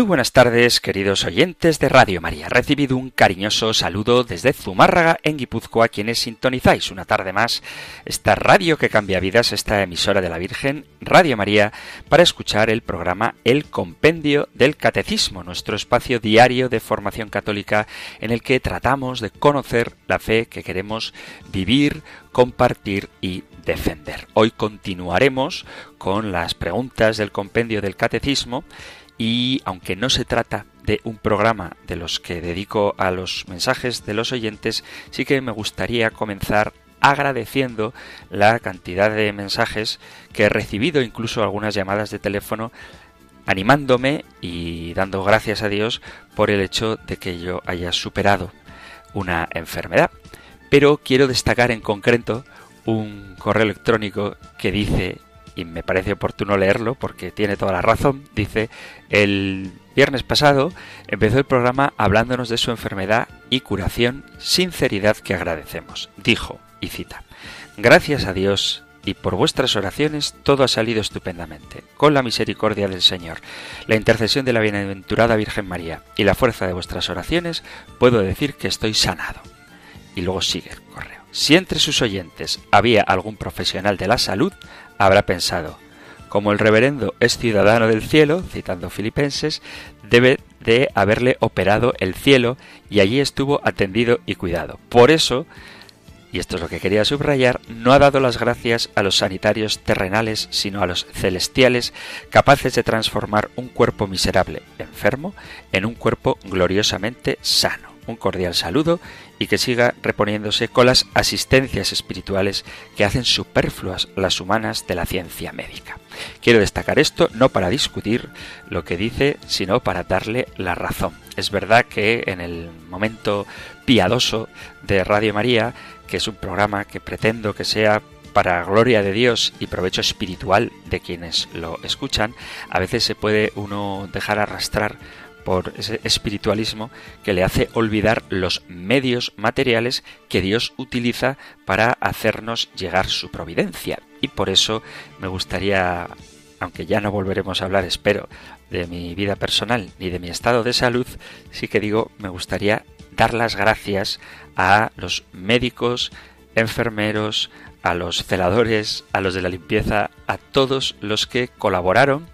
Muy buenas tardes, queridos oyentes de Radio María. Recibido un cariñoso saludo desde Zumárraga, en Guipúzcoa, quienes sintonizáis una tarde más esta radio que cambia vidas, esta emisora de la Virgen, Radio María, para escuchar el programa El Compendio del Catecismo, nuestro espacio diario de formación católica en el que tratamos de conocer la fe que queremos vivir, compartir y defender. Hoy continuaremos con las preguntas del Compendio del Catecismo y aunque no se trata de un programa de los que dedico a los mensajes de los oyentes, sí que me gustaría comenzar agradeciendo la cantidad de mensajes que he recibido, incluso algunas llamadas de teléfono, animándome y dando gracias a Dios por el hecho de que yo haya superado una enfermedad. Pero quiero destacar en concreto un correo electrónico que dice y me parece oportuno leerlo porque tiene toda la razón. Dice, el viernes pasado empezó el programa hablándonos de su enfermedad y curación, sinceridad que agradecemos. Dijo, y cita, Gracias a Dios y por vuestras oraciones todo ha salido estupendamente. Con la misericordia del Señor, la intercesión de la bienaventurada Virgen María y la fuerza de vuestras oraciones, puedo decir que estoy sanado. Y luego sigue el correo. Si entre sus oyentes había algún profesional de la salud, habrá pensado, como el reverendo es ciudadano del cielo, citando Filipenses, debe de haberle operado el cielo y allí estuvo atendido y cuidado. Por eso, y esto es lo que quería subrayar, no ha dado las gracias a los sanitarios terrenales, sino a los celestiales, capaces de transformar un cuerpo miserable, enfermo, en un cuerpo gloriosamente sano. Un cordial saludo y que siga reponiéndose con las asistencias espirituales que hacen superfluas las humanas de la ciencia médica. Quiero destacar esto no para discutir lo que dice, sino para darle la razón. Es verdad que en el momento piadoso de Radio María, que es un programa que pretendo que sea para gloria de Dios y provecho espiritual de quienes lo escuchan, a veces se puede uno dejar arrastrar por ese espiritualismo que le hace olvidar los medios materiales que Dios utiliza para hacernos llegar su providencia. Y por eso me gustaría, aunque ya no volveremos a hablar, espero, de mi vida personal ni de mi estado de salud, sí que digo, me gustaría dar las gracias a los médicos, enfermeros, a los celadores, a los de la limpieza, a todos los que colaboraron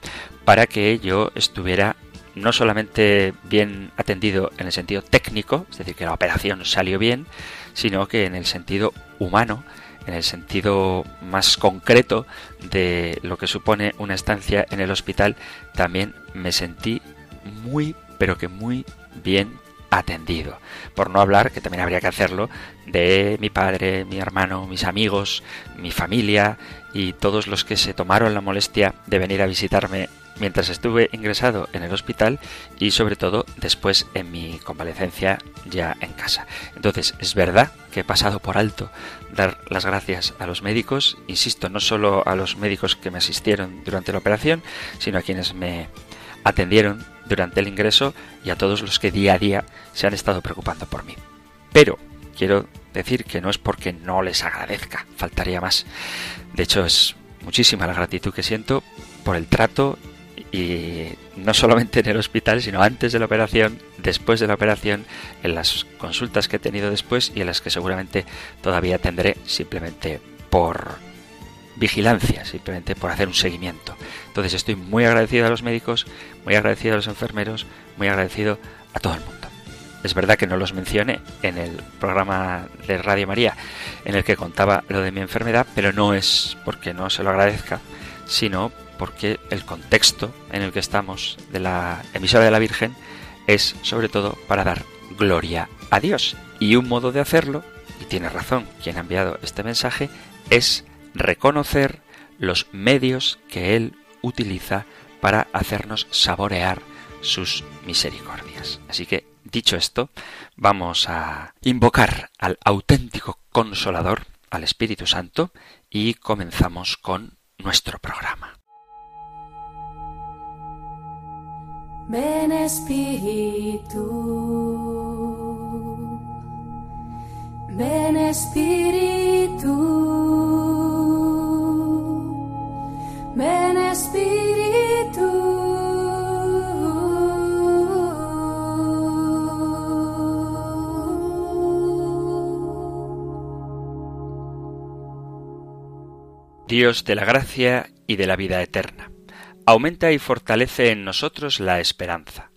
para que yo estuviera no solamente bien atendido en el sentido técnico, es decir, que la operación salió bien, sino que en el sentido humano, en el sentido más concreto de lo que supone una estancia en el hospital, también me sentí muy, pero que muy bien atendido. Por no hablar, que también habría que hacerlo, de mi padre, mi hermano, mis amigos, mi familia y todos los que se tomaron la molestia de venir a visitarme mientras estuve ingresado en el hospital y sobre todo después en mi convalecencia ya en casa. Entonces, es verdad que he pasado por alto dar las gracias a los médicos, insisto, no solo a los médicos que me asistieron durante la operación, sino a quienes me atendieron durante el ingreso y a todos los que día a día se han estado preocupando por mí. Pero quiero decir que no es porque no les agradezca, faltaría más. De hecho, es muchísima la gratitud que siento por el trato y no solamente en el hospital, sino antes de la operación, después de la operación, en las consultas que he tenido después y en las que seguramente todavía tendré simplemente por vigilancia, simplemente por hacer un seguimiento. Entonces estoy muy agradecido a los médicos, muy agradecido a los enfermeros, muy agradecido a todo el mundo. Es verdad que no los mencioné en el programa de Radio María en el que contaba lo de mi enfermedad, pero no es porque no se lo agradezca, sino porque el contexto en el que estamos de la emisora de la Virgen es sobre todo para dar gloria a Dios. Y un modo de hacerlo, y tiene razón quien ha enviado este mensaje, es reconocer los medios que Él utiliza para hacernos saborear sus misericordias. Así que, dicho esto, vamos a invocar al auténtico consolador, al Espíritu Santo y comenzamos con nuestro programa. Ven Espíritu, ven Espíritu, Dios de la gracia y de la vida eterna aumenta y fortalece en nosotros la esperanza.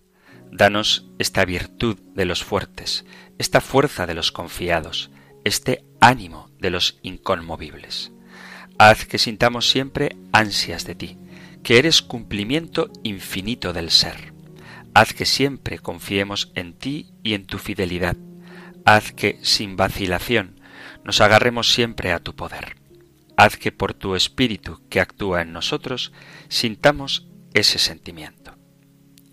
Danos esta virtud de los fuertes, esta fuerza de los confiados, este ánimo de los inconmovibles. Haz que sintamos siempre ansias de ti, que eres cumplimiento infinito del ser. Haz que siempre confiemos en ti y en tu fidelidad. Haz que, sin vacilación, nos agarremos siempre a tu poder. Haz que por tu Espíritu que actúa en nosotros sintamos ese sentimiento.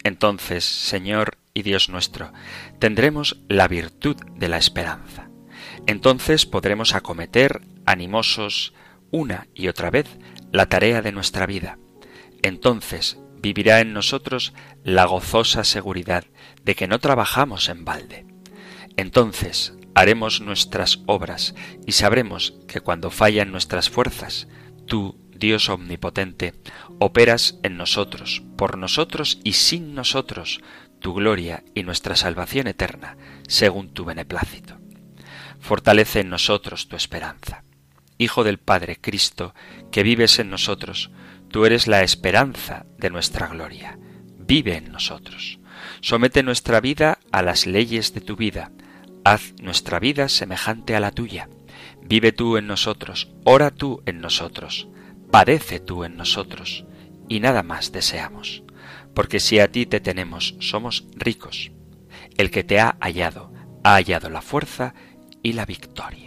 Entonces, Señor y Dios nuestro, tendremos la virtud de la esperanza. Entonces podremos acometer, animosos, una y otra vez, la tarea de nuestra vida. Entonces vivirá en nosotros la gozosa seguridad de que no trabajamos en balde. Entonces haremos nuestras obras y sabremos que cuando fallan nuestras fuerzas, tú, Dios omnipotente, operas en nosotros, por nosotros y sin nosotros, tu gloria y nuestra salvación eterna, según tu beneplácito. Fortalece en nosotros tu esperanza. Hijo del Padre Cristo, que vives en nosotros, tú eres la esperanza de nuestra gloria. Vive en nosotros. Somete nuestra vida a las leyes de tu vida, Haz nuestra vida semejante a la tuya. Vive tú en nosotros, ora tú en nosotros, padece tú en nosotros, y nada más deseamos. Porque si a ti te tenemos, somos ricos. El que te ha hallado, ha hallado la fuerza y la victoria.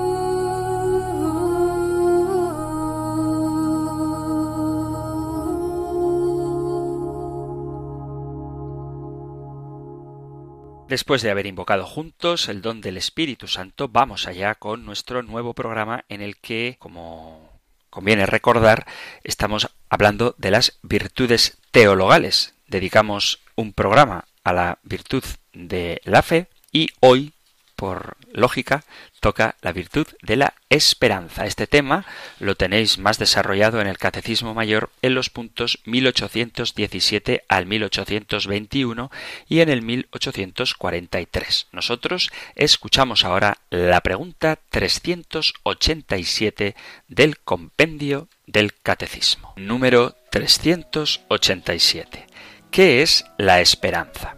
Después de haber invocado juntos el don del Espíritu Santo, vamos allá con nuestro nuevo programa en el que, como conviene recordar, estamos hablando de las virtudes teologales. Dedicamos un programa a la virtud de la fe y hoy por lógica, toca la virtud de la esperanza. Este tema lo tenéis más desarrollado en el Catecismo Mayor en los puntos 1817 al 1821 y en el 1843. Nosotros escuchamos ahora la pregunta 387 del compendio del Catecismo. Número 387. ¿Qué es la esperanza?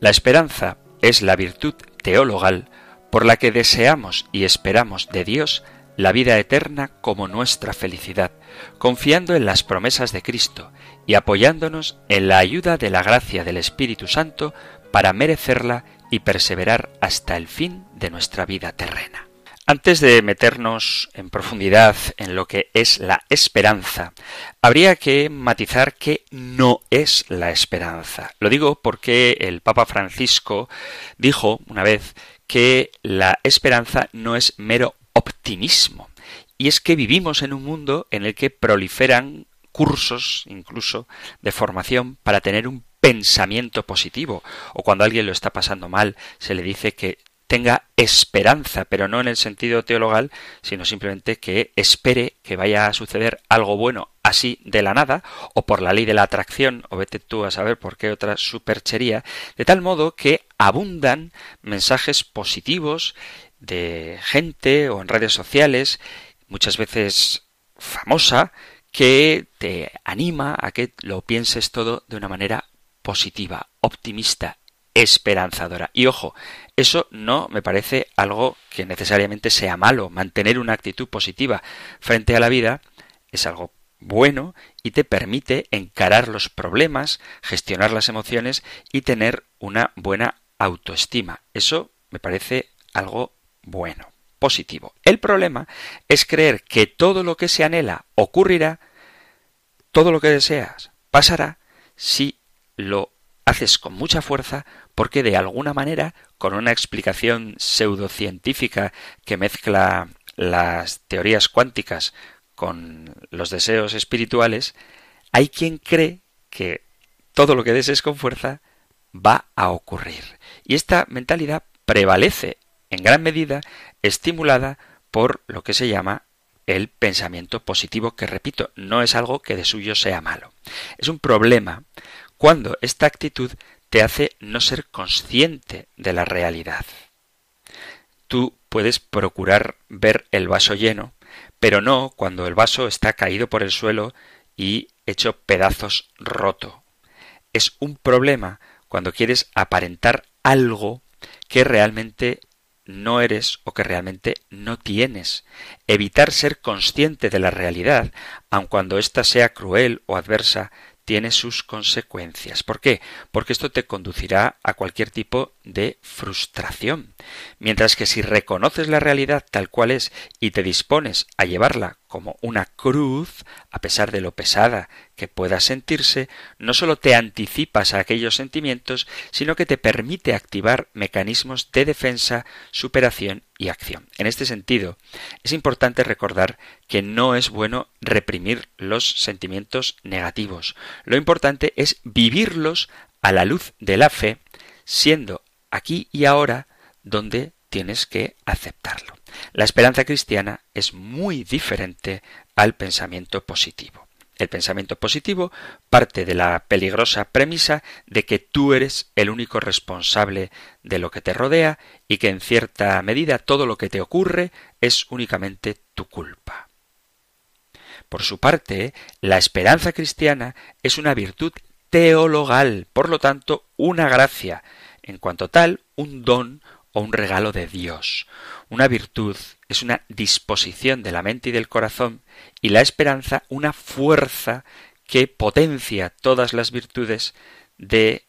La esperanza es la virtud teologal por la que deseamos y esperamos de Dios la vida eterna como nuestra felicidad, confiando en las promesas de Cristo y apoyándonos en la ayuda de la gracia del Espíritu Santo para merecerla y perseverar hasta el fin de nuestra vida terrena. Antes de meternos en profundidad en lo que es la esperanza, habría que matizar que no es la esperanza. Lo digo porque el Papa Francisco dijo una vez que la esperanza no es mero optimismo. Y es que vivimos en un mundo en el que proliferan cursos incluso de formación para tener un pensamiento positivo o cuando alguien lo está pasando mal se le dice que tenga esperanza, pero no en el sentido teologal, sino simplemente que espere que vaya a suceder algo bueno así de la nada, o por la ley de la atracción, o vete tú a saber por qué otra superchería, de tal modo que abundan mensajes positivos de gente o en redes sociales, muchas veces famosa, que te anima a que lo pienses todo de una manera positiva, optimista, esperanzadora. Y ojo, eso no me parece algo que necesariamente sea malo. Mantener una actitud positiva frente a la vida es algo bueno y te permite encarar los problemas, gestionar las emociones y tener una buena autoestima. Eso me parece algo bueno, positivo. El problema es creer que todo lo que se anhela ocurrirá, todo lo que deseas pasará si lo haces con mucha fuerza porque de alguna manera, con una explicación pseudocientífica que mezcla las teorías cuánticas con los deseos espirituales, hay quien cree que todo lo que desees con fuerza va a ocurrir. Y esta mentalidad prevalece en gran medida estimulada por lo que se llama el pensamiento positivo, que repito, no es algo que de suyo sea malo. Es un problema cuando esta actitud te hace no ser consciente de la realidad. Tú puedes procurar ver el vaso lleno, pero no cuando el vaso está caído por el suelo y hecho pedazos roto. Es un problema cuando quieres aparentar algo que realmente no eres o que realmente no tienes. Evitar ser consciente de la realidad, aun cuando ésta sea cruel o adversa, tiene sus consecuencias. ¿Por qué? Porque esto te conducirá a cualquier tipo de frustración. Mientras que si reconoces la realidad tal cual es y te dispones a llevarla como una cruz, a pesar de lo pesada que pueda sentirse, no solo te anticipas a aquellos sentimientos, sino que te permite activar mecanismos de defensa, superación y acción. En este sentido, es importante recordar que no es bueno reprimir los sentimientos negativos. Lo importante es vivirlos a la luz de la fe, siendo aquí y ahora donde tienes que aceptarlo. La esperanza cristiana es muy diferente al pensamiento positivo. El pensamiento positivo parte de la peligrosa premisa de que tú eres el único responsable de lo que te rodea y que en cierta medida todo lo que te ocurre es únicamente tu culpa. Por su parte, la esperanza cristiana es una virtud teologal, por lo tanto, una gracia, en cuanto tal, un don o un regalo de Dios. Una virtud es una disposición de la mente y del corazón y la esperanza una fuerza que potencia todas las virtudes de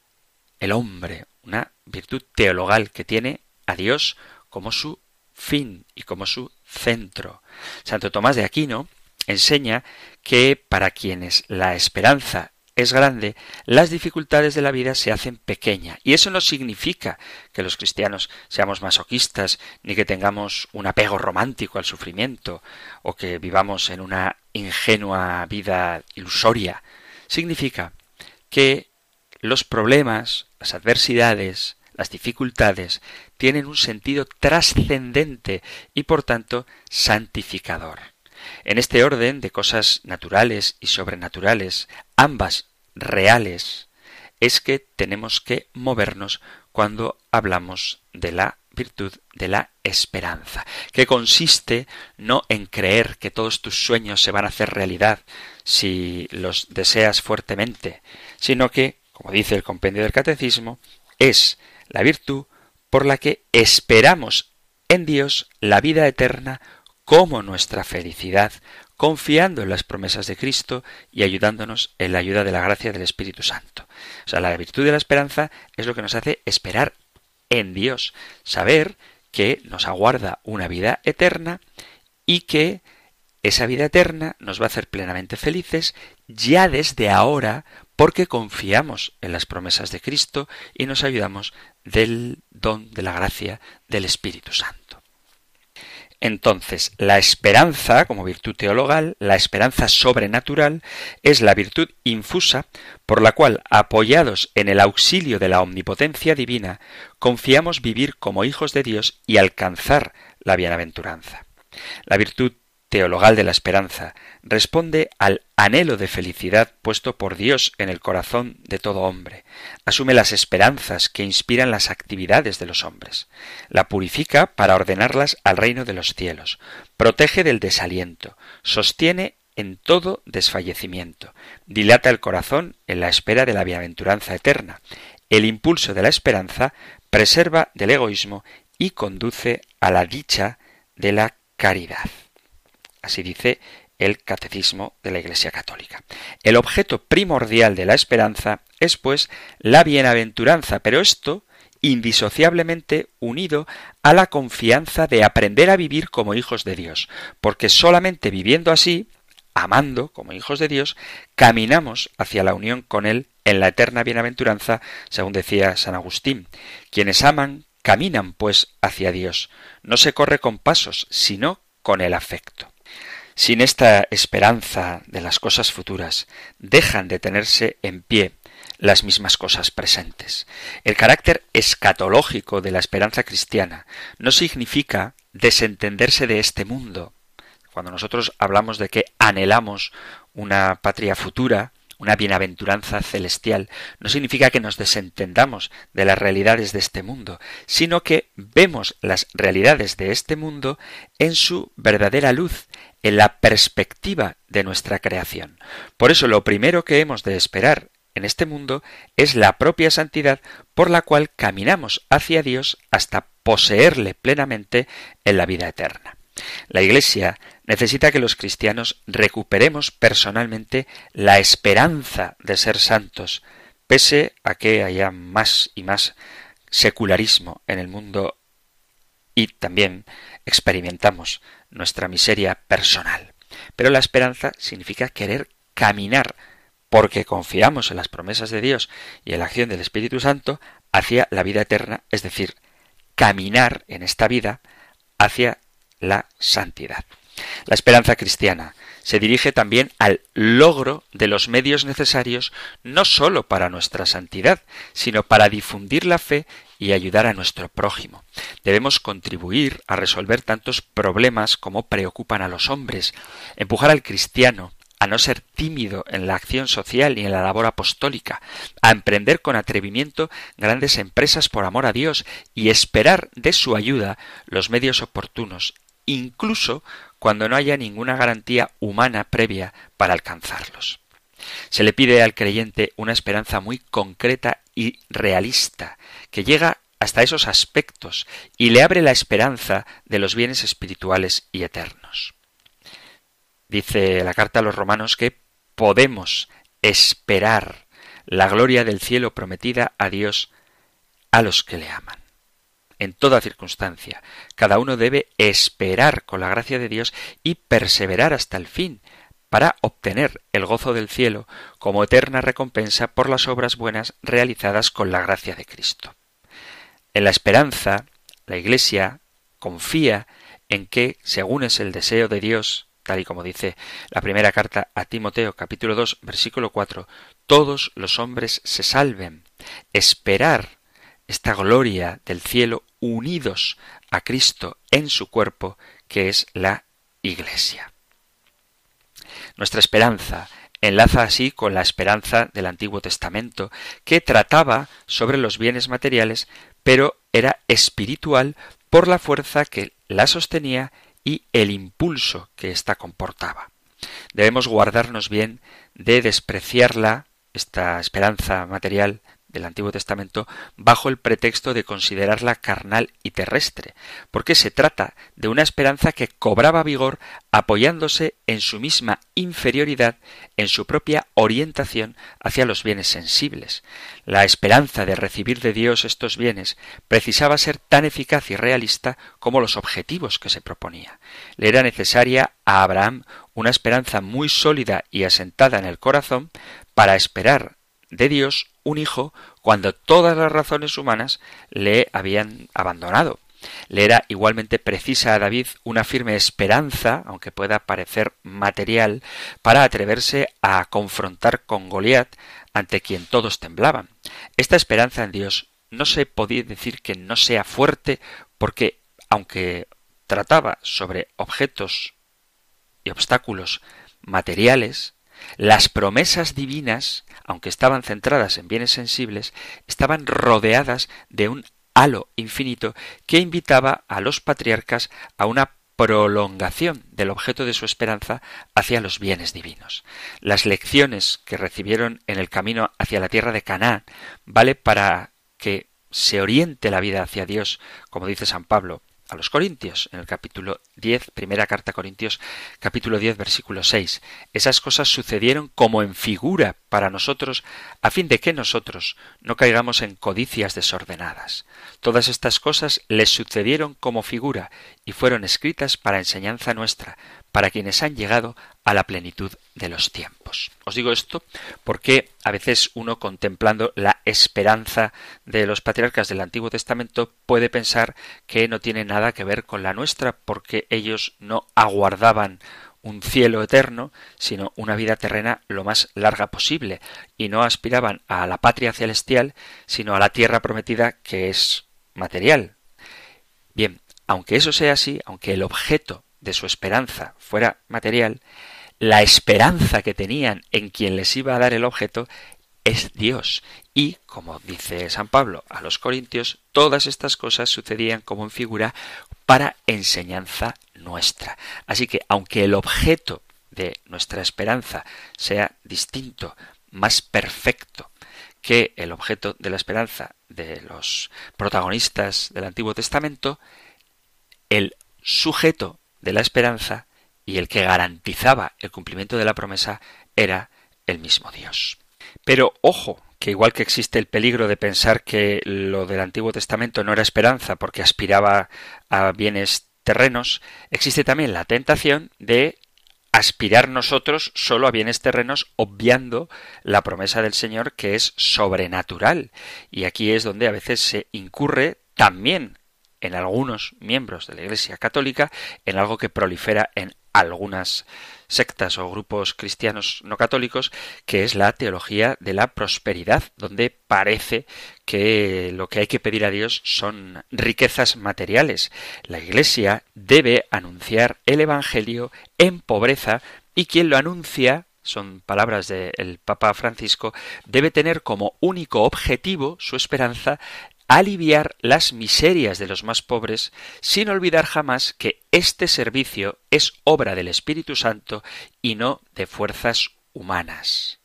el hombre, una virtud teologal que tiene a Dios como su fin y como su centro. Santo Tomás de Aquino enseña que para quienes la esperanza es grande, las dificultades de la vida se hacen pequeñas. Y eso no significa que los cristianos seamos masoquistas, ni que tengamos un apego romántico al sufrimiento, o que vivamos en una ingenua vida ilusoria. Significa que los problemas, las adversidades, las dificultades tienen un sentido trascendente y por tanto santificador. En este orden de cosas naturales y sobrenaturales, ambas reales, es que tenemos que movernos cuando hablamos de la virtud de la esperanza, que consiste no en creer que todos tus sueños se van a hacer realidad si los deseas fuertemente, sino que, como dice el compendio del catecismo, es la virtud por la que esperamos en Dios la vida eterna como nuestra felicidad, confiando en las promesas de Cristo y ayudándonos en la ayuda de la gracia del Espíritu Santo. O sea, la virtud de la esperanza es lo que nos hace esperar en Dios, saber que nos aguarda una vida eterna y que esa vida eterna nos va a hacer plenamente felices ya desde ahora porque confiamos en las promesas de Cristo y nos ayudamos del don de la gracia del Espíritu Santo. Entonces, la esperanza, como virtud teologal, la esperanza sobrenatural, es la virtud infusa por la cual, apoyados en el auxilio de la omnipotencia divina, confiamos vivir como hijos de Dios y alcanzar la bienaventuranza. La virtud teologal de la esperanza responde al anhelo de felicidad puesto por Dios en el corazón de todo hombre, asume las esperanzas que inspiran las actividades de los hombres, la purifica para ordenarlas al reino de los cielos, protege del desaliento, sostiene en todo desfallecimiento, dilata el corazón en la espera de la bienaventuranza eterna, el impulso de la esperanza preserva del egoísmo y conduce a la dicha de la caridad. Así dice el Catecismo de la Iglesia Católica. El objeto primordial de la esperanza es, pues, la bienaventuranza, pero esto indisociablemente unido a la confianza de aprender a vivir como hijos de Dios, porque solamente viviendo así, amando como hijos de Dios, caminamos hacia la unión con Él en la eterna bienaventuranza, según decía San Agustín. Quienes aman, caminan pues hacia Dios. No se corre con pasos, sino con el afecto. Sin esta esperanza de las cosas futuras, dejan de tenerse en pie las mismas cosas presentes. El carácter escatológico de la esperanza cristiana no significa desentenderse de este mundo. Cuando nosotros hablamos de que anhelamos una patria futura, una bienaventuranza celestial, no significa que nos desentendamos de las realidades de este mundo, sino que vemos las realidades de este mundo en su verdadera luz, en la perspectiva de nuestra creación. Por eso lo primero que hemos de esperar en este mundo es la propia santidad por la cual caminamos hacia Dios hasta poseerle plenamente en la vida eterna. La Iglesia necesita que los cristianos recuperemos personalmente la esperanza de ser santos, pese a que haya más y más secularismo en el mundo y también experimentamos nuestra miseria personal. Pero la esperanza significa querer caminar porque confiamos en las promesas de Dios y en la acción del Espíritu Santo hacia la vida eterna, es decir, caminar en esta vida hacia la santidad. La esperanza cristiana se dirige también al logro de los medios necesarios no sólo para nuestra santidad, sino para difundir la fe y ayudar a nuestro prójimo. Debemos contribuir a resolver tantos problemas como preocupan a los hombres, empujar al cristiano a no ser tímido en la acción social ni en la labor apostólica, a emprender con atrevimiento grandes empresas por amor a Dios y esperar de su ayuda los medios oportunos, incluso cuando no haya ninguna garantía humana previa para alcanzarlos. Se le pide al creyente una esperanza muy concreta y realista, que llega hasta esos aspectos y le abre la esperanza de los bienes espirituales y eternos. Dice la carta a los romanos que podemos esperar la gloria del cielo prometida a Dios a los que le aman. En toda circunstancia, cada uno debe esperar con la gracia de Dios y perseverar hasta el fin, para obtener el gozo del cielo como eterna recompensa por las obras buenas realizadas con la gracia de Cristo. En la esperanza, la Iglesia confía en que, según es el deseo de Dios, tal y como dice la primera carta a Timoteo capítulo 2 versículo 4, todos los hombres se salven. Esperar esta gloria del cielo unidos a Cristo en su cuerpo, que es la Iglesia. Nuestra esperanza enlaza así con la esperanza del Antiguo Testamento, que trataba sobre los bienes materiales, pero era espiritual por la fuerza que la sostenía y el impulso que ésta comportaba. Debemos guardarnos bien de despreciarla, esta esperanza material, del Antiguo Testamento bajo el pretexto de considerarla carnal y terrestre, porque se trata de una esperanza que cobraba vigor apoyándose en su misma inferioridad, en su propia orientación hacia los bienes sensibles. La esperanza de recibir de Dios estos bienes precisaba ser tan eficaz y realista como los objetivos que se proponía. Le era necesaria a Abraham una esperanza muy sólida y asentada en el corazón para esperar de Dios un hijo cuando todas las razones humanas le habían abandonado. Le era igualmente precisa a David una firme esperanza, aunque pueda parecer material, para atreverse a confrontar con Goliat, ante quien todos temblaban. Esta esperanza en Dios no se podía decir que no sea fuerte, porque, aunque trataba sobre objetos y obstáculos materiales, las promesas divinas, aunque estaban centradas en bienes sensibles, estaban rodeadas de un halo infinito que invitaba a los patriarcas a una prolongación del objeto de su esperanza hacia los bienes divinos. Las lecciones que recibieron en el camino hacia la tierra de Canaán vale para que se oriente la vida hacia Dios, como dice San Pablo a los Corintios, en el capítulo 10, primera carta a Corintios, capítulo 10, versículo 6. Esas cosas sucedieron como en figura para nosotros, a fin de que nosotros no caigamos en codicias desordenadas. Todas estas cosas les sucedieron como figura y fueron escritas para enseñanza nuestra, para quienes han llegado a la plenitud de los tiempos. Os digo esto porque a veces uno contemplando la esperanza de los patriarcas del Antiguo Testamento puede pensar que no tiene nada que ver con la nuestra porque ellos no aguardaban un cielo eterno, sino una vida terrena lo más larga posible, y no aspiraban a la patria celestial, sino a la tierra prometida que es material. Bien, aunque eso sea así, aunque el objeto de su esperanza fuera material, la esperanza que tenían en quien les iba a dar el objeto es Dios. Y, como dice San Pablo a los Corintios, todas estas cosas sucedían como en figura para enseñanza nuestra. Así que, aunque el objeto de nuestra esperanza sea distinto, más perfecto que el objeto de la esperanza de los protagonistas del Antiguo Testamento, el sujeto de la esperanza y el que garantizaba el cumplimiento de la promesa era el mismo Dios. Pero ojo, que igual que existe el peligro de pensar que lo del Antiguo Testamento no era esperanza porque aspiraba a bienes terrenos, existe también la tentación de aspirar nosotros solo a bienes terrenos, obviando la promesa del Señor que es sobrenatural. Y aquí es donde a veces se incurre también en algunos miembros de la Iglesia Católica en algo que prolifera en algunas sectas o grupos cristianos no católicos, que es la teología de la prosperidad, donde parece que lo que hay que pedir a Dios son riquezas materiales. La Iglesia debe anunciar el Evangelio en pobreza y quien lo anuncia son palabras del Papa Francisco, debe tener como único objetivo su esperanza aliviar las miserias de los más pobres, sin olvidar jamás que este servicio es obra del Espíritu Santo y no de fuerzas humanas.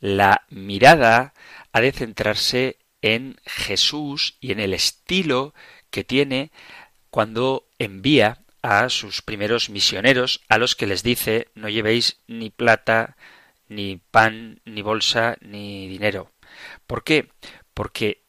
La mirada ha de centrarse en Jesús y en el estilo que tiene cuando envía a sus primeros misioneros, a los que les dice no llevéis ni plata, ni pan, ni bolsa, ni dinero. ¿Por qué? Porque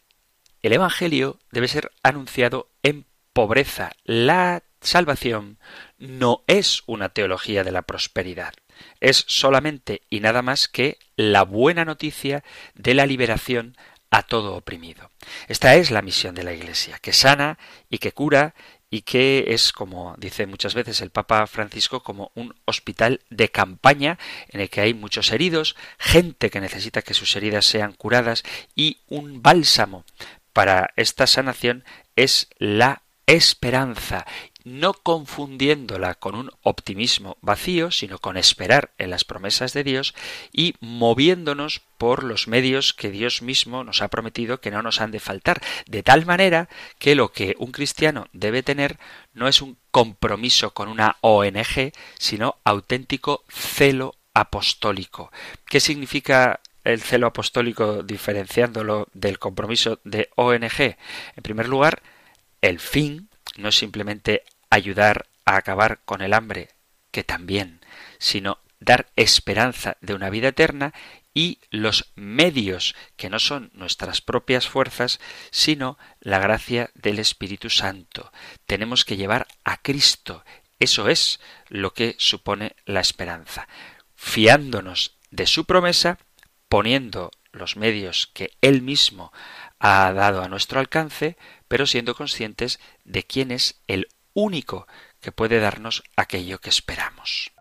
el Evangelio debe ser anunciado en pobreza. La salvación no es una teología de la prosperidad. Es solamente y nada más que la buena noticia de la liberación a todo oprimido. Esta es la misión de la Iglesia, que sana y que cura y que es, como dice muchas veces el Papa Francisco, como un hospital de campaña en el que hay muchos heridos, gente que necesita que sus heridas sean curadas y un bálsamo para esta sanación es la esperanza, no confundiéndola con un optimismo vacío, sino con esperar en las promesas de Dios y moviéndonos por los medios que Dios mismo nos ha prometido que no nos han de faltar, de tal manera que lo que un cristiano debe tener no es un compromiso con una ONG, sino auténtico celo apostólico. ¿Qué significa el celo apostólico diferenciándolo del compromiso de ONG? En primer lugar, el fin no es simplemente ayudar a acabar con el hambre, que también, sino dar esperanza de una vida eterna y los medios que no son nuestras propias fuerzas, sino la gracia del Espíritu Santo. Tenemos que llevar a Cristo. Eso es lo que supone la esperanza. Fiándonos de su promesa poniendo los medios que Él mismo ha dado a nuestro alcance, pero siendo conscientes de quién es el único que puede darnos aquello que esperamos.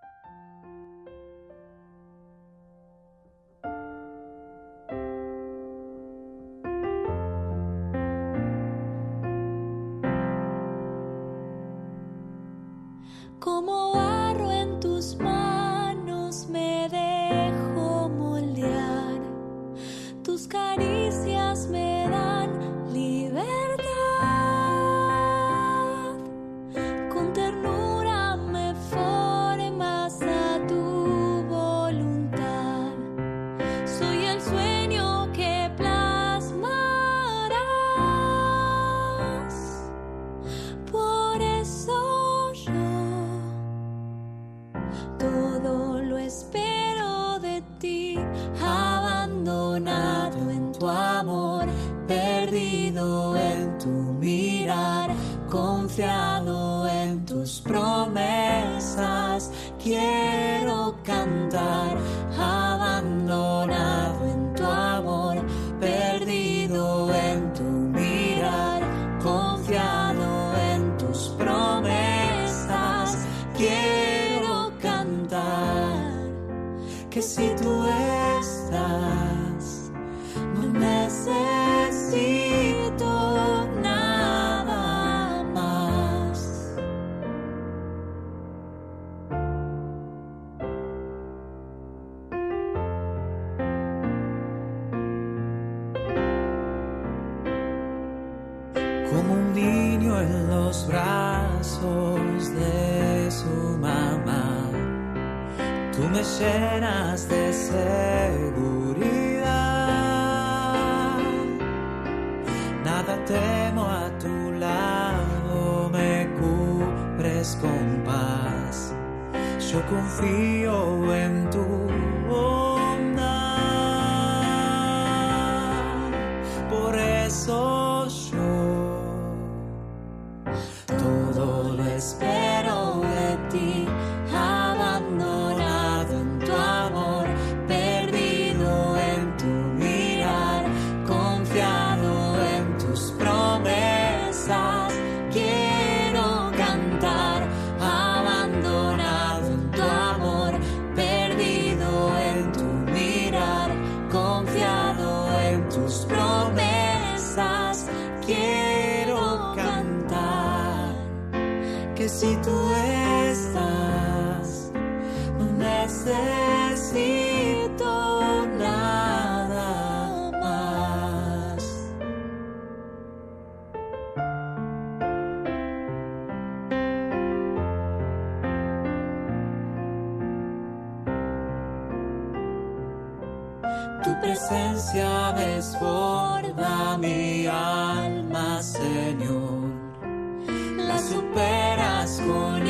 Confío en mi alma, Señor. La superas con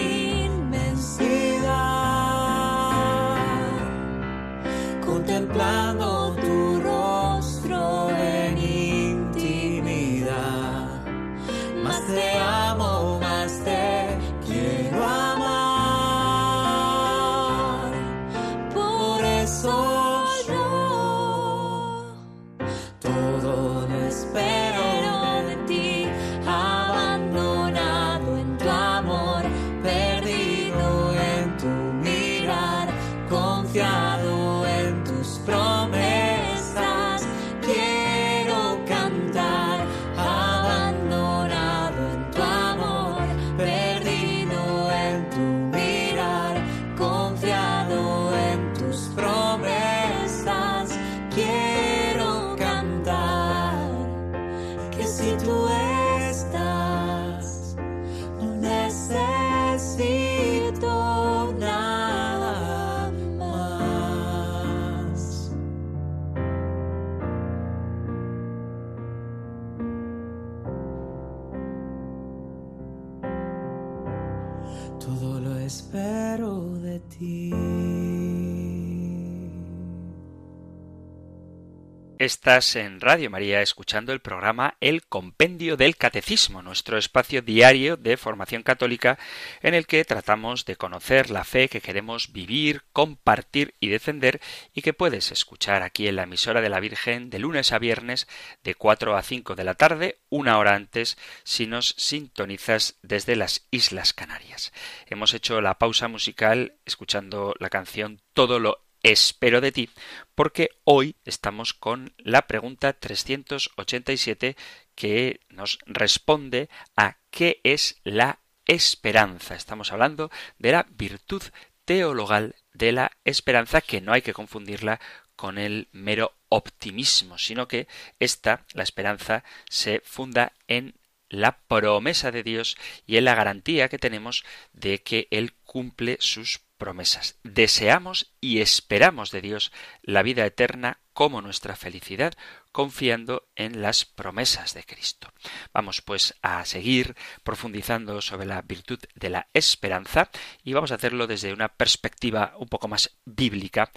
Estás en Radio María escuchando el programa El Compendio del Catecismo, nuestro espacio diario de formación católica en el que tratamos de conocer la fe que queremos vivir, compartir y defender y que puedes escuchar aquí en la emisora de la Virgen de lunes a viernes de 4 a 5 de la tarde, una hora antes si nos sintonizas desde las Islas Canarias. Hemos hecho la pausa musical escuchando la canción Todo lo espero de ti, porque hoy estamos con la pregunta 387 que nos responde a qué es la esperanza. Estamos hablando de la virtud teologal de la esperanza, que no hay que confundirla con el mero optimismo, sino que esta, la esperanza, se funda en la promesa de Dios y en la garantía que tenemos de que Él cumple sus promesas. Deseamos y esperamos de Dios la vida eterna como nuestra felicidad, confiando en las promesas de Cristo. Vamos pues a seguir profundizando sobre la virtud de la esperanza y vamos a hacerlo desde una perspectiva un poco más bíblica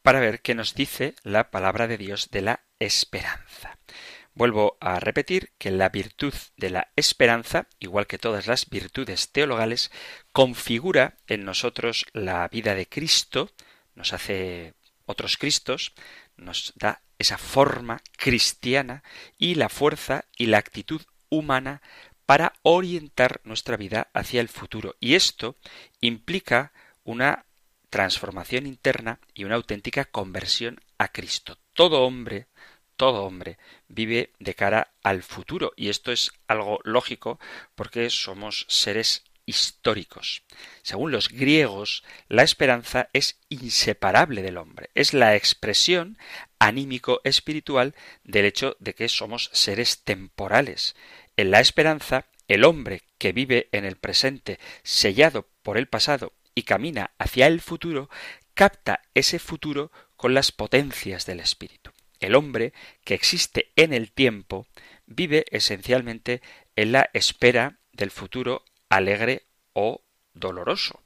para ver qué nos dice la palabra de Dios de la esperanza. Vuelvo a repetir que la virtud de la esperanza, igual que todas las virtudes teologales, configura en nosotros la vida de Cristo, nos hace otros Cristos, nos da esa forma cristiana y la fuerza y la actitud humana para orientar nuestra vida hacia el futuro. Y esto implica una transformación interna y una auténtica conversión a Cristo. Todo hombre, todo hombre vive de cara al futuro y esto es algo lógico porque somos seres históricos. Según los griegos, la esperanza es inseparable del hombre, es la expresión anímico-espiritual del hecho de que somos seres temporales. En la esperanza, el hombre que vive en el presente, sellado por el pasado y camina hacia el futuro, capta ese futuro con las potencias del espíritu. El hombre que existe en el tiempo vive esencialmente en la espera del futuro alegre o doloroso.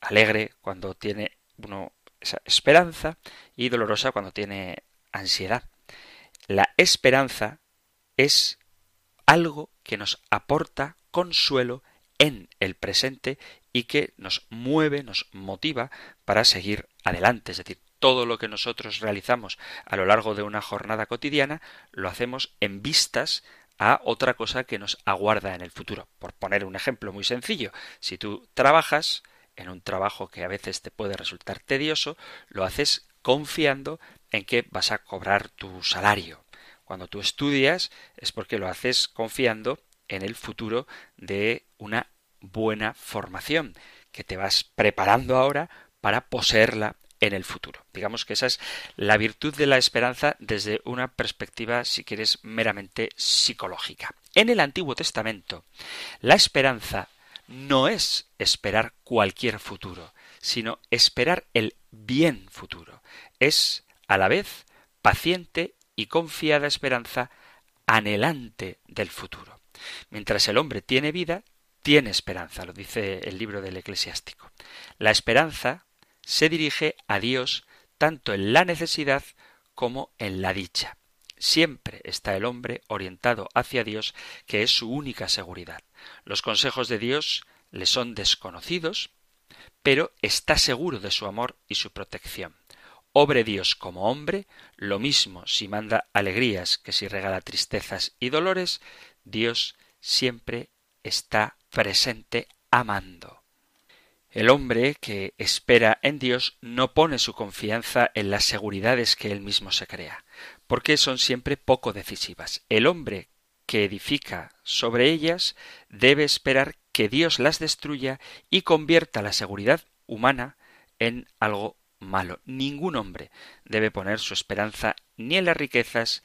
Alegre cuando tiene uno esa esperanza y dolorosa cuando tiene ansiedad. La esperanza es algo que nos aporta consuelo en el presente y que nos mueve, nos motiva para seguir adelante. Es decir, todo lo que nosotros realizamos a lo largo de una jornada cotidiana lo hacemos en vistas a otra cosa que nos aguarda en el futuro. Por poner un ejemplo muy sencillo, si tú trabajas en un trabajo que a veces te puede resultar tedioso, lo haces confiando en que vas a cobrar tu salario. Cuando tú estudias es porque lo haces confiando en el futuro de una buena formación, que te vas preparando ahora para poseerla en el futuro. Digamos que esa es la virtud de la esperanza desde una perspectiva, si quieres, meramente psicológica. En el Antiguo Testamento, la esperanza no es esperar cualquier futuro, sino esperar el bien futuro. Es, a la vez, paciente y confiada esperanza anhelante del futuro. Mientras el hombre tiene vida, tiene esperanza, lo dice el libro del eclesiástico. La esperanza se dirige a Dios tanto en la necesidad como en la dicha. Siempre está el hombre orientado hacia Dios, que es su única seguridad. Los consejos de Dios le son desconocidos, pero está seguro de su amor y su protección. Obre Dios como hombre, lo mismo si manda alegrías que si regala tristezas y dolores, Dios siempre está presente amando. El hombre que espera en Dios no pone su confianza en las seguridades que él mismo se crea, porque son siempre poco decisivas. El hombre que edifica sobre ellas debe esperar que Dios las destruya y convierta la seguridad humana en algo malo. Ningún hombre debe poner su esperanza ni en las riquezas,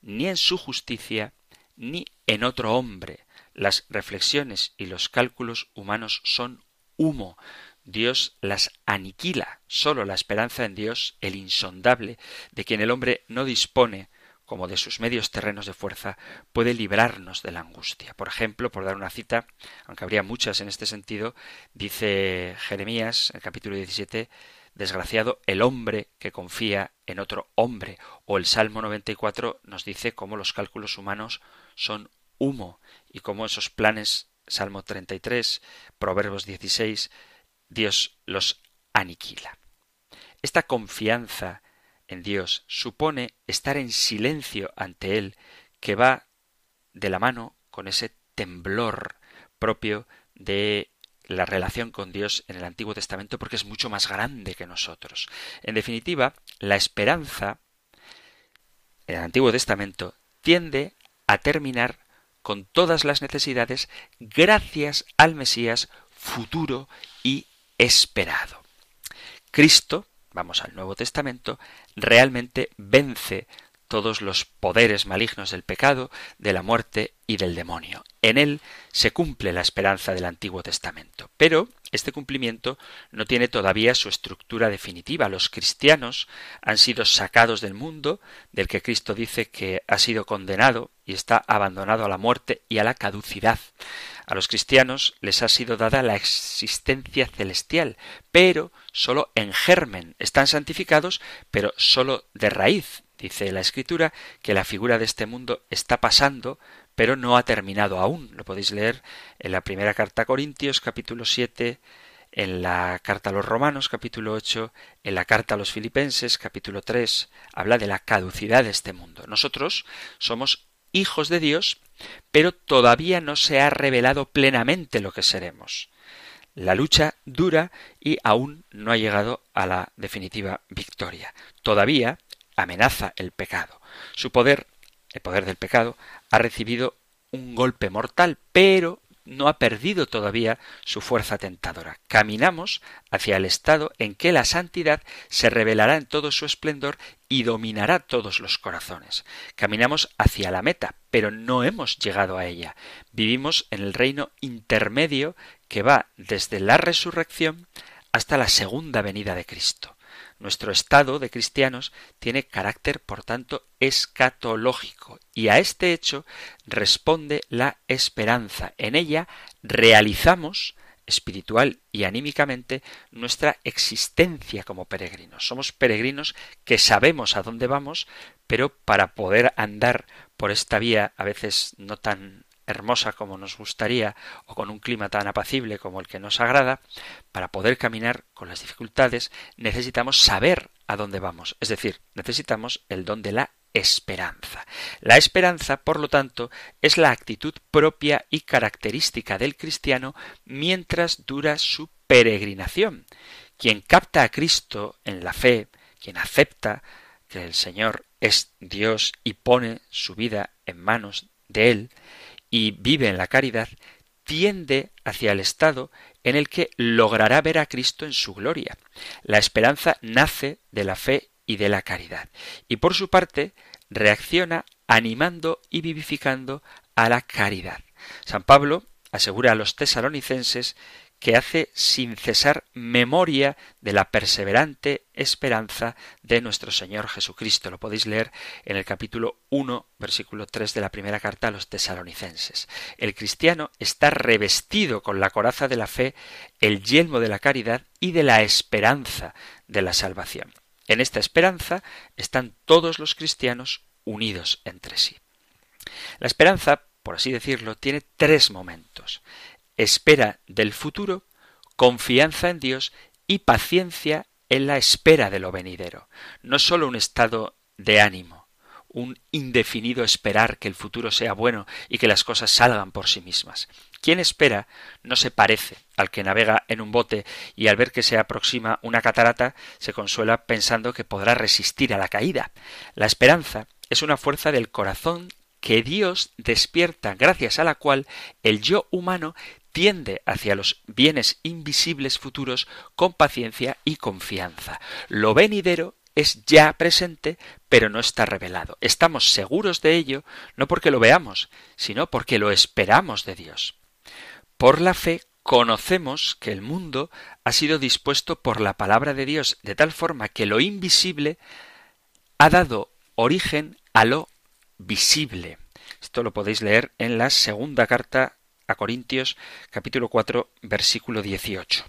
ni en su justicia, ni en otro hombre. Las reflexiones y los cálculos humanos son humo. Dios las aniquila. Sólo la esperanza en Dios, el insondable, de quien el hombre no dispone, como de sus medios terrenos de fuerza, puede librarnos de la angustia. Por ejemplo, por dar una cita, aunque habría muchas en este sentido, dice Jeremías, el capítulo 17, Desgraciado el hombre que confía en otro hombre. O el Salmo 94 nos dice cómo los cálculos humanos son humo y cómo esos planes Salmo 33, Proverbios 16, Dios los aniquila. Esta confianza en Dios supone estar en silencio ante Él, que va de la mano con ese temblor propio de la relación con Dios en el Antiguo Testamento porque es mucho más grande que nosotros. En definitiva, la esperanza en el Antiguo Testamento tiende a terminar con todas las necesidades gracias al Mesías futuro y esperado. Cristo, vamos al Nuevo Testamento, realmente vence todos los poderes malignos del pecado, de la muerte y del demonio. En él se cumple la esperanza del Antiguo Testamento. Pero este cumplimiento no tiene todavía su estructura definitiva. Los cristianos han sido sacados del mundo, del que Cristo dice que ha sido condenado y está abandonado a la muerte y a la caducidad. A los cristianos les ha sido dada la existencia celestial, pero sólo en germen. Están santificados, pero sólo de raíz Dice la escritura que la figura de este mundo está pasando, pero no ha terminado aún. Lo podéis leer en la primera carta a Corintios, capítulo 7, en la carta a los Romanos, capítulo 8, en la carta a los Filipenses, capítulo 3, habla de la caducidad de este mundo. Nosotros somos hijos de Dios, pero todavía no se ha revelado plenamente lo que seremos. La lucha dura y aún no ha llegado a la definitiva victoria. Todavía amenaza el pecado. Su poder, el poder del pecado, ha recibido un golpe mortal, pero no ha perdido todavía su fuerza tentadora. Caminamos hacia el estado en que la santidad se revelará en todo su esplendor y dominará todos los corazones. Caminamos hacia la meta, pero no hemos llegado a ella. Vivimos en el reino intermedio que va desde la resurrección hasta la segunda venida de Cristo. Nuestro estado de cristianos tiene carácter, por tanto, escatológico, y a este hecho responde la esperanza. En ella realizamos espiritual y anímicamente nuestra existencia como peregrinos. Somos peregrinos que sabemos a dónde vamos, pero para poder andar por esta vía a veces no tan hermosa como nos gustaría o con un clima tan apacible como el que nos agrada, para poder caminar con las dificultades necesitamos saber a dónde vamos, es decir, necesitamos el don de la esperanza. La esperanza, por lo tanto, es la actitud propia y característica del cristiano mientras dura su peregrinación. Quien capta a Cristo en la fe, quien acepta que el Señor es Dios y pone su vida en manos de Él, y vive en la caridad, tiende hacia el estado en el que logrará ver a Cristo en su gloria. La esperanza nace de la fe y de la caridad, y por su parte reacciona animando y vivificando a la caridad. San Pablo asegura a los tesalonicenses que hace sin cesar memoria de la perseverante esperanza de nuestro Señor Jesucristo. Lo podéis leer en el capítulo 1, versículo 3 de la primera carta a los tesalonicenses. El cristiano está revestido con la coraza de la fe, el yelmo de la caridad y de la esperanza de la salvación. En esta esperanza están todos los cristianos unidos entre sí. La esperanza, por así decirlo, tiene tres momentos espera del futuro, confianza en Dios y paciencia en la espera de lo venidero. No sólo un estado de ánimo, un indefinido esperar que el futuro sea bueno y que las cosas salgan por sí mismas. Quien espera no se parece al que navega en un bote y al ver que se aproxima una catarata se consuela pensando que podrá resistir a la caída. La esperanza es una fuerza del corazón que Dios despierta, gracias a la cual el yo humano tiende hacia los bienes invisibles futuros con paciencia y confianza. Lo venidero es ya presente, pero no está revelado. Estamos seguros de ello no porque lo veamos, sino porque lo esperamos de Dios. Por la fe conocemos que el mundo ha sido dispuesto por la palabra de Dios de tal forma que lo invisible ha dado origen a lo visible. Esto lo podéis leer en la segunda carta a Corintios capítulo 4 versículo 18.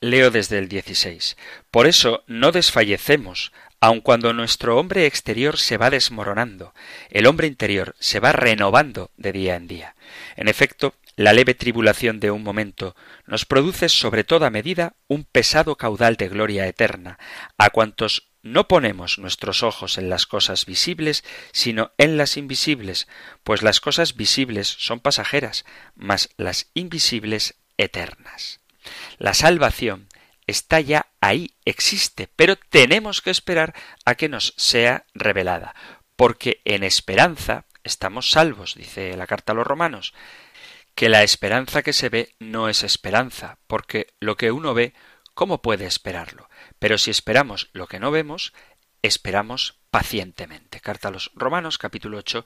Leo desde el 16. Por eso no desfallecemos, aun cuando nuestro hombre exterior se va desmoronando, el hombre interior se va renovando de día en día. En efecto, la leve tribulación de un momento nos produce sobre toda medida un pesado caudal de gloria eterna, a cuantos no ponemos nuestros ojos en las cosas visibles, sino en las invisibles, pues las cosas visibles son pasajeras, mas las invisibles eternas. La salvación está ya ahí, existe, pero tenemos que esperar a que nos sea revelada, porque en esperanza estamos salvos, dice la carta a los romanos, que la esperanza que se ve no es esperanza, porque lo que uno ve, ¿cómo puede esperarlo? Pero si esperamos lo que no vemos, esperamos pacientemente. Carta a los Romanos capítulo 8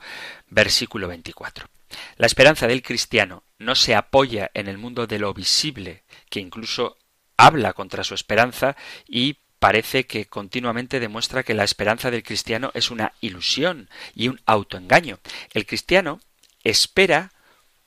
versículo 24. La esperanza del cristiano no se apoya en el mundo de lo visible, que incluso habla contra su esperanza y parece que continuamente demuestra que la esperanza del cristiano es una ilusión y un autoengaño. El cristiano espera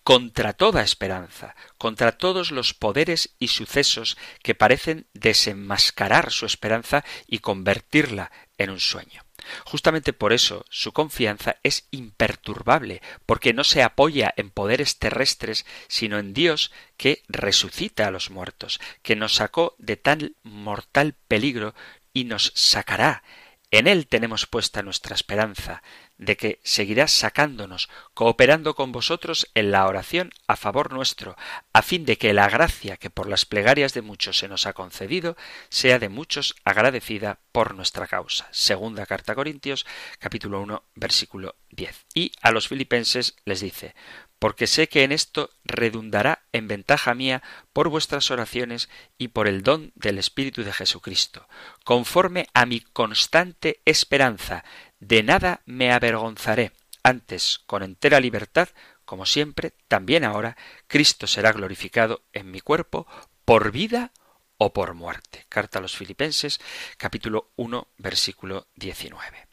contra toda esperanza, contra todos los poderes y sucesos que parecen desenmascarar su esperanza y convertirla en un sueño. Justamente por eso su confianza es imperturbable, porque no se apoya en poderes terrestres, sino en Dios que resucita a los muertos, que nos sacó de tan mortal peligro y nos sacará. En Él tenemos puesta nuestra esperanza, de que seguirá sacándonos, cooperando con vosotros en la oración a favor nuestro, a fin de que la gracia que por las plegarias de muchos se nos ha concedido sea de muchos agradecida por nuestra causa. Segunda carta a Corintios, capítulo 1, versículo 10. Y a los filipenses les dice, porque sé que en esto redundará en ventaja mía por vuestras oraciones y por el don del Espíritu de Jesucristo, conforme a mi constante esperanza de nada me avergonzaré. Antes, con entera libertad, como siempre, también ahora, Cristo será glorificado en mi cuerpo por vida o por muerte. Carta a los Filipenses, capítulo 1, versículo 19.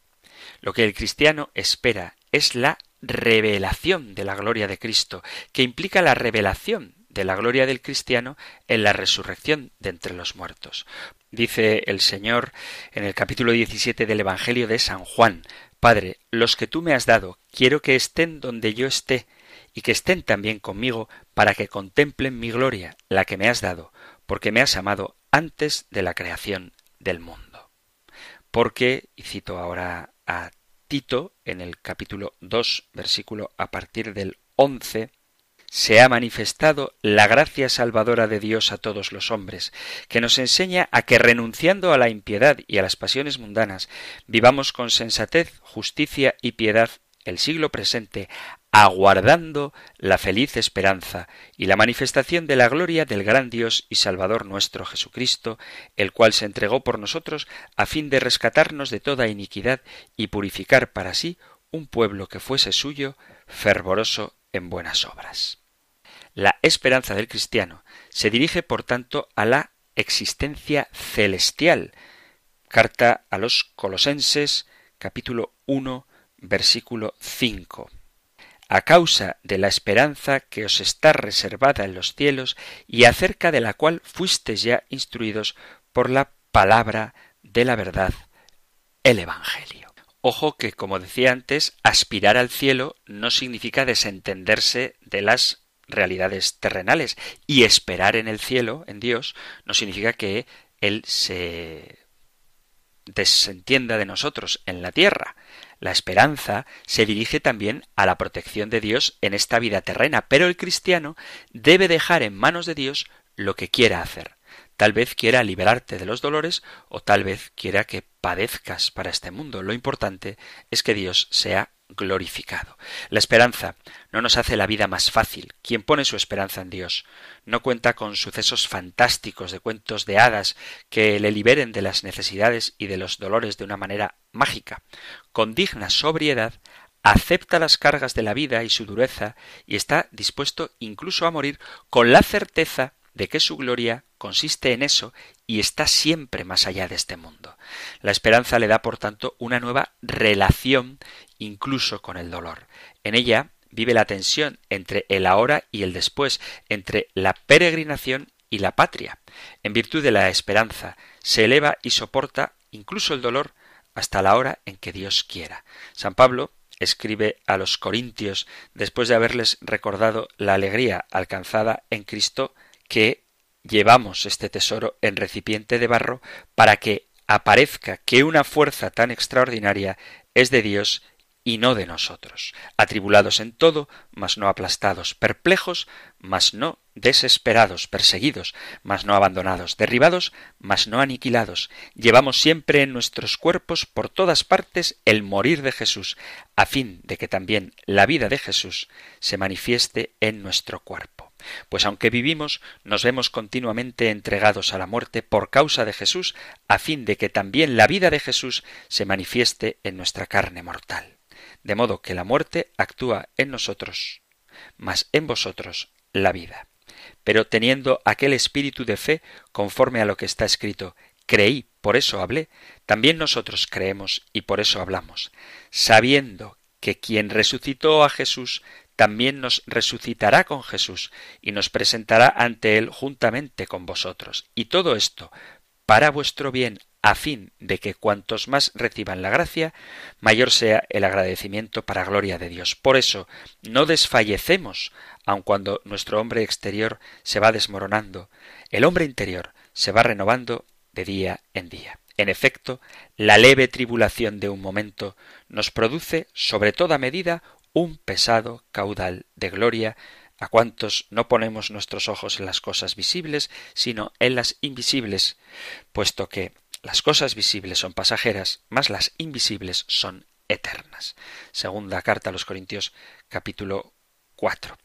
Lo que el cristiano espera es la revelación de la gloria de Cristo, que implica la revelación la gloria del cristiano en la resurrección de entre los muertos. Dice el Señor en el capítulo 17 del Evangelio de San Juan, Padre, los que tú me has dado, quiero que estén donde yo esté, y que estén también conmigo, para que contemplen mi gloria, la que me has dado, porque me has amado antes de la creación del mundo. Porque, y cito ahora a Tito en el capítulo 2, versículo a partir del 11, se ha manifestado la gracia salvadora de Dios a todos los hombres, que nos enseña a que renunciando a la impiedad y a las pasiones mundanas, vivamos con sensatez, justicia y piedad el siglo presente, aguardando la feliz esperanza y la manifestación de la gloria del gran Dios y Salvador nuestro Jesucristo, el cual se entregó por nosotros a fin de rescatarnos de toda iniquidad y purificar para sí un pueblo que fuese suyo, fervoroso en buenas obras. La esperanza del cristiano se dirige, por tanto, a la existencia celestial. Carta a los Colosenses, capítulo 1, versículo 5. A causa de la esperanza que os está reservada en los cielos y acerca de la cual fuisteis ya instruidos por la palabra de la verdad, el Evangelio. Ojo que, como decía antes, aspirar al cielo no significa desentenderse de las realidades terrenales y esperar en el cielo, en Dios, no significa que Él se desentienda de nosotros en la tierra. La esperanza se dirige también a la protección de Dios en esta vida terrena, pero el cristiano debe dejar en manos de Dios lo que quiera hacer. Tal vez quiera liberarte de los dolores o tal vez quiera que padezcas para este mundo. Lo importante es que Dios sea glorificado. La esperanza no nos hace la vida más fácil. Quien pone su esperanza en Dios no cuenta con sucesos fantásticos de cuentos de hadas que le liberen de las necesidades y de los dolores de una manera mágica. Con digna sobriedad acepta las cargas de la vida y su dureza y está dispuesto incluso a morir con la certeza de que su gloria consiste en eso y está siempre más allá de este mundo. La esperanza le da, por tanto, una nueva relación incluso con el dolor. En ella vive la tensión entre el ahora y el después, entre la peregrinación y la patria. En virtud de la esperanza, se eleva y soporta incluso el dolor hasta la hora en que Dios quiera. San Pablo escribe a los Corintios, después de haberles recordado la alegría alcanzada en Cristo, que llevamos este tesoro en recipiente de barro para que aparezca que una fuerza tan extraordinaria es de Dios y no de nosotros, atribulados en todo, mas no aplastados, perplejos, mas no desesperados, perseguidos, mas no abandonados, derribados, mas no aniquilados. Llevamos siempre en nuestros cuerpos por todas partes el morir de Jesús, a fin de que también la vida de Jesús se manifieste en nuestro cuerpo. Pues aunque vivimos, nos vemos continuamente entregados a la muerte por causa de Jesús, a fin de que también la vida de Jesús se manifieste en nuestra carne mortal. De modo que la muerte actúa en nosotros, mas en vosotros la vida. Pero teniendo aquel espíritu de fe, conforme a lo que está escrito, creí, por eso hablé, también nosotros creemos y por eso hablamos, sabiendo que quien resucitó a Jesús también nos resucitará con Jesús y nos presentará ante Él juntamente con vosotros. Y todo esto para vuestro bien, a fin de que cuantos más reciban la gracia, mayor sea el agradecimiento para gloria de Dios. Por eso, no desfallecemos, aun cuando nuestro hombre exterior se va desmoronando, el hombre interior se va renovando de día en día. En efecto, la leve tribulación de un momento nos produce, sobre toda medida, un pesado caudal de gloria a cuantos no ponemos nuestros ojos en las cosas visibles, sino en las invisibles, puesto que las cosas visibles son pasajeras, mas las invisibles son eternas. Segunda carta a los Corintios capítulo 4.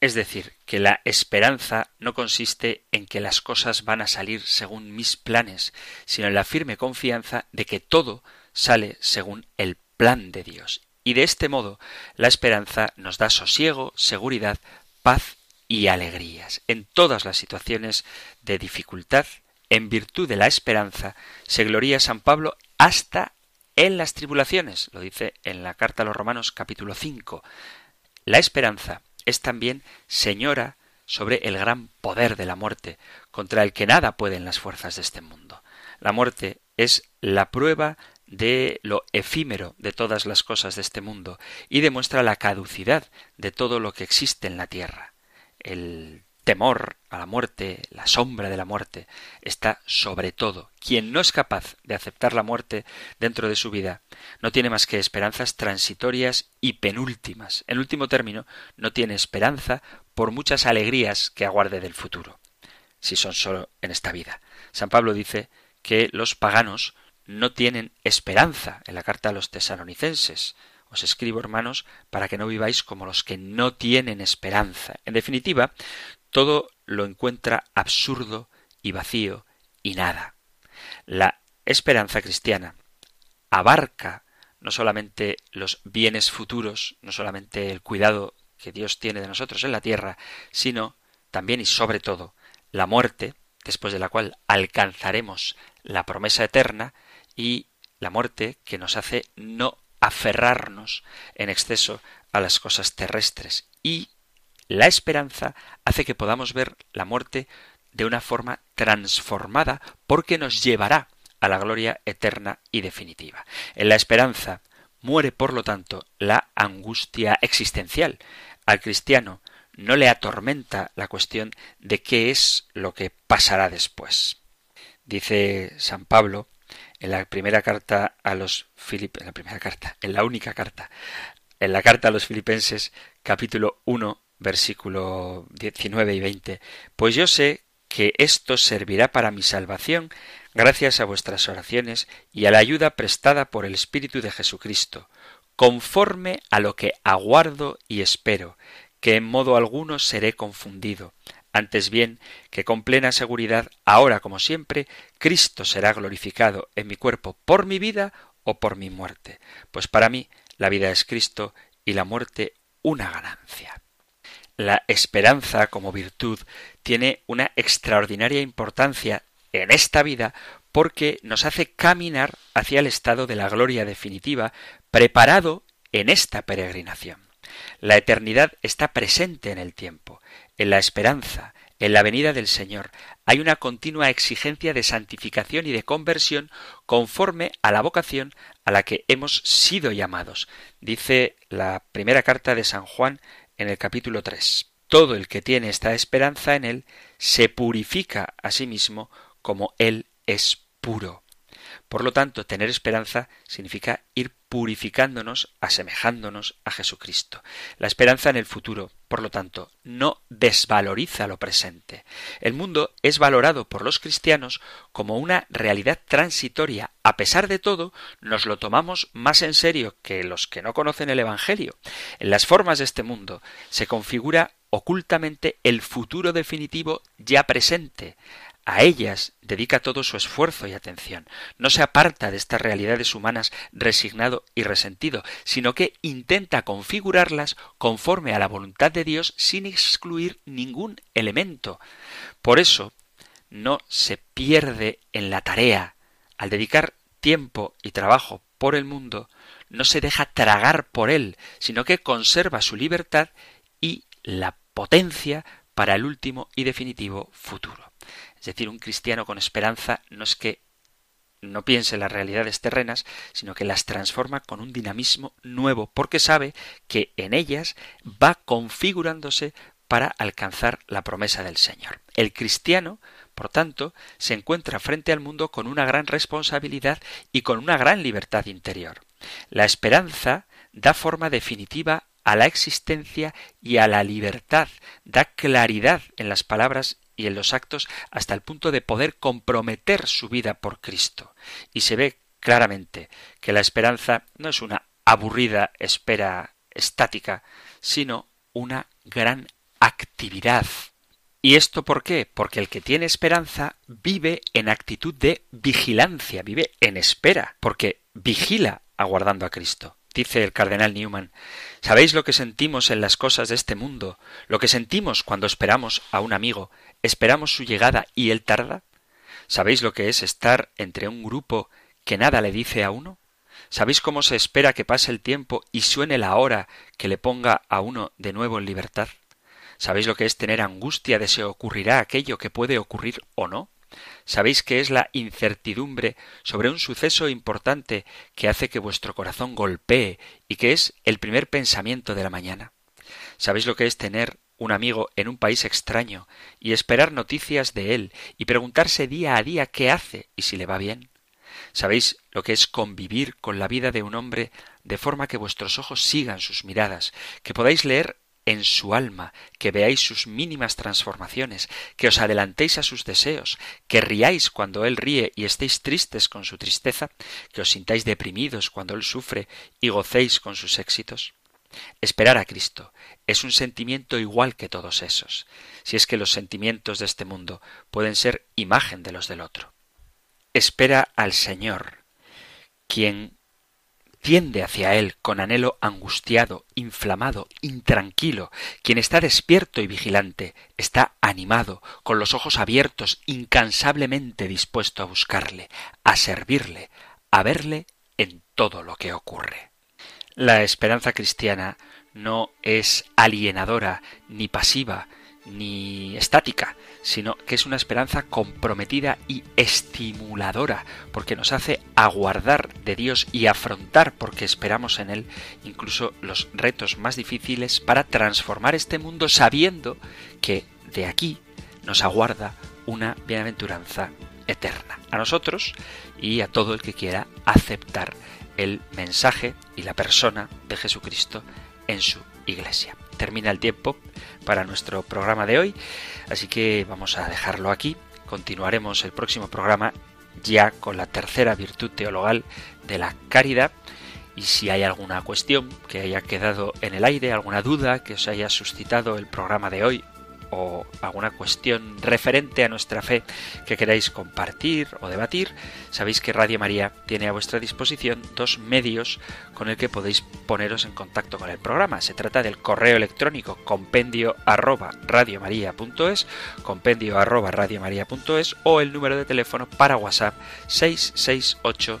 Es decir, que la esperanza no consiste en que las cosas van a salir según mis planes, sino en la firme confianza de que todo sale según el plan de Dios. Y de este modo la esperanza nos da sosiego, seguridad, paz y alegrías. En todas las situaciones de dificultad, en virtud de la esperanza, se gloría San Pablo hasta en las tribulaciones, lo dice en la carta a los Romanos capítulo 5. La esperanza es también señora sobre el gran poder de la muerte, contra el que nada pueden las fuerzas de este mundo. La muerte es la prueba de lo efímero de todas las cosas de este mundo y demuestra la caducidad de todo lo que existe en la tierra. El temor a la muerte, la sombra de la muerte, está sobre todo. Quien no es capaz de aceptar la muerte dentro de su vida no tiene más que esperanzas transitorias y penúltimas. En último término, no tiene esperanza por muchas alegrías que aguarde del futuro, si son solo en esta vida. San Pablo dice que los paganos no tienen esperanza en la carta a los tesalonicenses. Os escribo, hermanos, para que no viváis como los que no tienen esperanza. En definitiva, todo lo encuentra absurdo y vacío y nada. La esperanza cristiana abarca no solamente los bienes futuros, no solamente el cuidado que Dios tiene de nosotros en la tierra, sino también y sobre todo la muerte, después de la cual alcanzaremos la promesa eterna, y la muerte que nos hace no aferrarnos en exceso a las cosas terrestres y la esperanza hace que podamos ver la muerte de una forma transformada porque nos llevará a la gloria eterna y definitiva. En la esperanza muere, por lo tanto, la angustia existencial. Al cristiano no le atormenta la cuestión de qué es lo que pasará después. Dice San Pablo en la primera carta a los Filipenses, en la primera carta, en la única carta, en la carta a los Filipenses, capítulo 1, versículo 19 y 20, pues yo sé que esto servirá para mi salvación gracias a vuestras oraciones y a la ayuda prestada por el Espíritu de Jesucristo, conforme a lo que aguardo y espero, que en modo alguno seré confundido. Antes bien, que con plena seguridad, ahora como siempre, Cristo será glorificado en mi cuerpo por mi vida o por mi muerte. Pues para mí la vida es Cristo y la muerte una ganancia. La esperanza como virtud tiene una extraordinaria importancia en esta vida porque nos hace caminar hacia el estado de la gloria definitiva preparado en esta peregrinación. La eternidad está presente en el tiempo, en la esperanza, en la venida del Señor. Hay una continua exigencia de santificación y de conversión conforme a la vocación a la que hemos sido llamados. Dice la primera carta de San Juan en el capítulo 3. Todo el que tiene esta esperanza en él se purifica a sí mismo como él es puro. Por lo tanto, tener esperanza significa ir purificándonos, asemejándonos a Jesucristo. La esperanza en el futuro, por lo tanto, no desvaloriza lo presente. El mundo es valorado por los cristianos como una realidad transitoria. A pesar de todo, nos lo tomamos más en serio que los que no conocen el Evangelio. En las formas de este mundo se configura ocultamente el futuro definitivo ya presente. A ellas dedica todo su esfuerzo y atención. No se aparta de estas realidades humanas resignado y resentido, sino que intenta configurarlas conforme a la voluntad de Dios sin excluir ningún elemento. Por eso, no se pierde en la tarea. Al dedicar tiempo y trabajo por el mundo, no se deja tragar por él, sino que conserva su libertad y la potencia para el último y definitivo futuro. Es decir, un cristiano con esperanza no es que no piense en las realidades terrenas, sino que las transforma con un dinamismo nuevo, porque sabe que en ellas va configurándose para alcanzar la promesa del Señor. El cristiano, por tanto, se encuentra frente al mundo con una gran responsabilidad y con una gran libertad interior. La esperanza da forma definitiva a la existencia y a la libertad, da claridad en las palabras y en los actos hasta el punto de poder comprometer su vida por Cristo. Y se ve claramente que la esperanza no es una aburrida espera estática, sino una gran actividad. ¿Y esto por qué? Porque el que tiene esperanza vive en actitud de vigilancia, vive en espera, porque vigila aguardando a Cristo. Dice el cardenal Newman, ¿sabéis lo que sentimos en las cosas de este mundo? Lo que sentimos cuando esperamos a un amigo, esperamos su llegada y él tarda? ¿Sabéis lo que es estar entre un grupo que nada le dice a uno? ¿Sabéis cómo se espera que pase el tiempo y suene la hora que le ponga a uno de nuevo en libertad? ¿Sabéis lo que es tener angustia de si ocurrirá aquello que puede ocurrir o no? ¿Sabéis qué es la incertidumbre sobre un suceso importante que hace que vuestro corazón golpee y que es el primer pensamiento de la mañana? ¿Sabéis lo que es tener un amigo en un país extraño y esperar noticias de él y preguntarse día a día qué hace y si le va bien? ¿Sabéis lo que es convivir con la vida de un hombre de forma que vuestros ojos sigan sus miradas, que podáis leer en su alma, que veáis sus mínimas transformaciones, que os adelantéis a sus deseos, que riáis cuando él ríe y estéis tristes con su tristeza, que os sintáis deprimidos cuando él sufre y gocéis con sus éxitos. Esperar a Cristo es un sentimiento igual que todos esos, si es que los sentimientos de este mundo pueden ser imagen de los del otro. Espera al Señor, quien tiende hacia él con anhelo angustiado, inflamado, intranquilo. Quien está despierto y vigilante está animado, con los ojos abiertos, incansablemente dispuesto a buscarle, a servirle, a verle en todo lo que ocurre. La esperanza cristiana no es alienadora ni pasiva, ni estática, sino que es una esperanza comprometida y estimuladora, porque nos hace aguardar de Dios y afrontar, porque esperamos en Él, incluso los retos más difíciles para transformar este mundo sabiendo que de aquí nos aguarda una bienaventuranza eterna. A nosotros y a todo el que quiera aceptar el mensaje y la persona de Jesucristo en su iglesia. Termina el tiempo para nuestro programa de hoy, así que vamos a dejarlo aquí. Continuaremos el próximo programa ya con la tercera virtud teologal de la caridad. Y si hay alguna cuestión que haya quedado en el aire, alguna duda que os haya suscitado el programa de hoy o alguna cuestión referente a nuestra fe que queráis compartir o debatir, sabéis que Radio María tiene a vuestra disposición dos medios con el que podéis poneros en contacto con el programa. Se trata del correo electrónico compendio arroba radiomaria.es, compendio arroba radiomaria.es o el número de teléfono para WhatsApp 668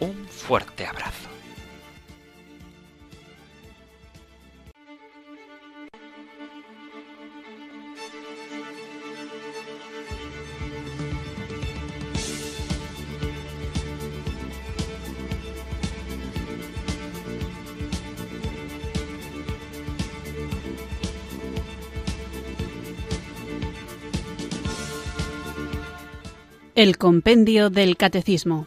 Un fuerte abrazo. El Compendio del Catecismo.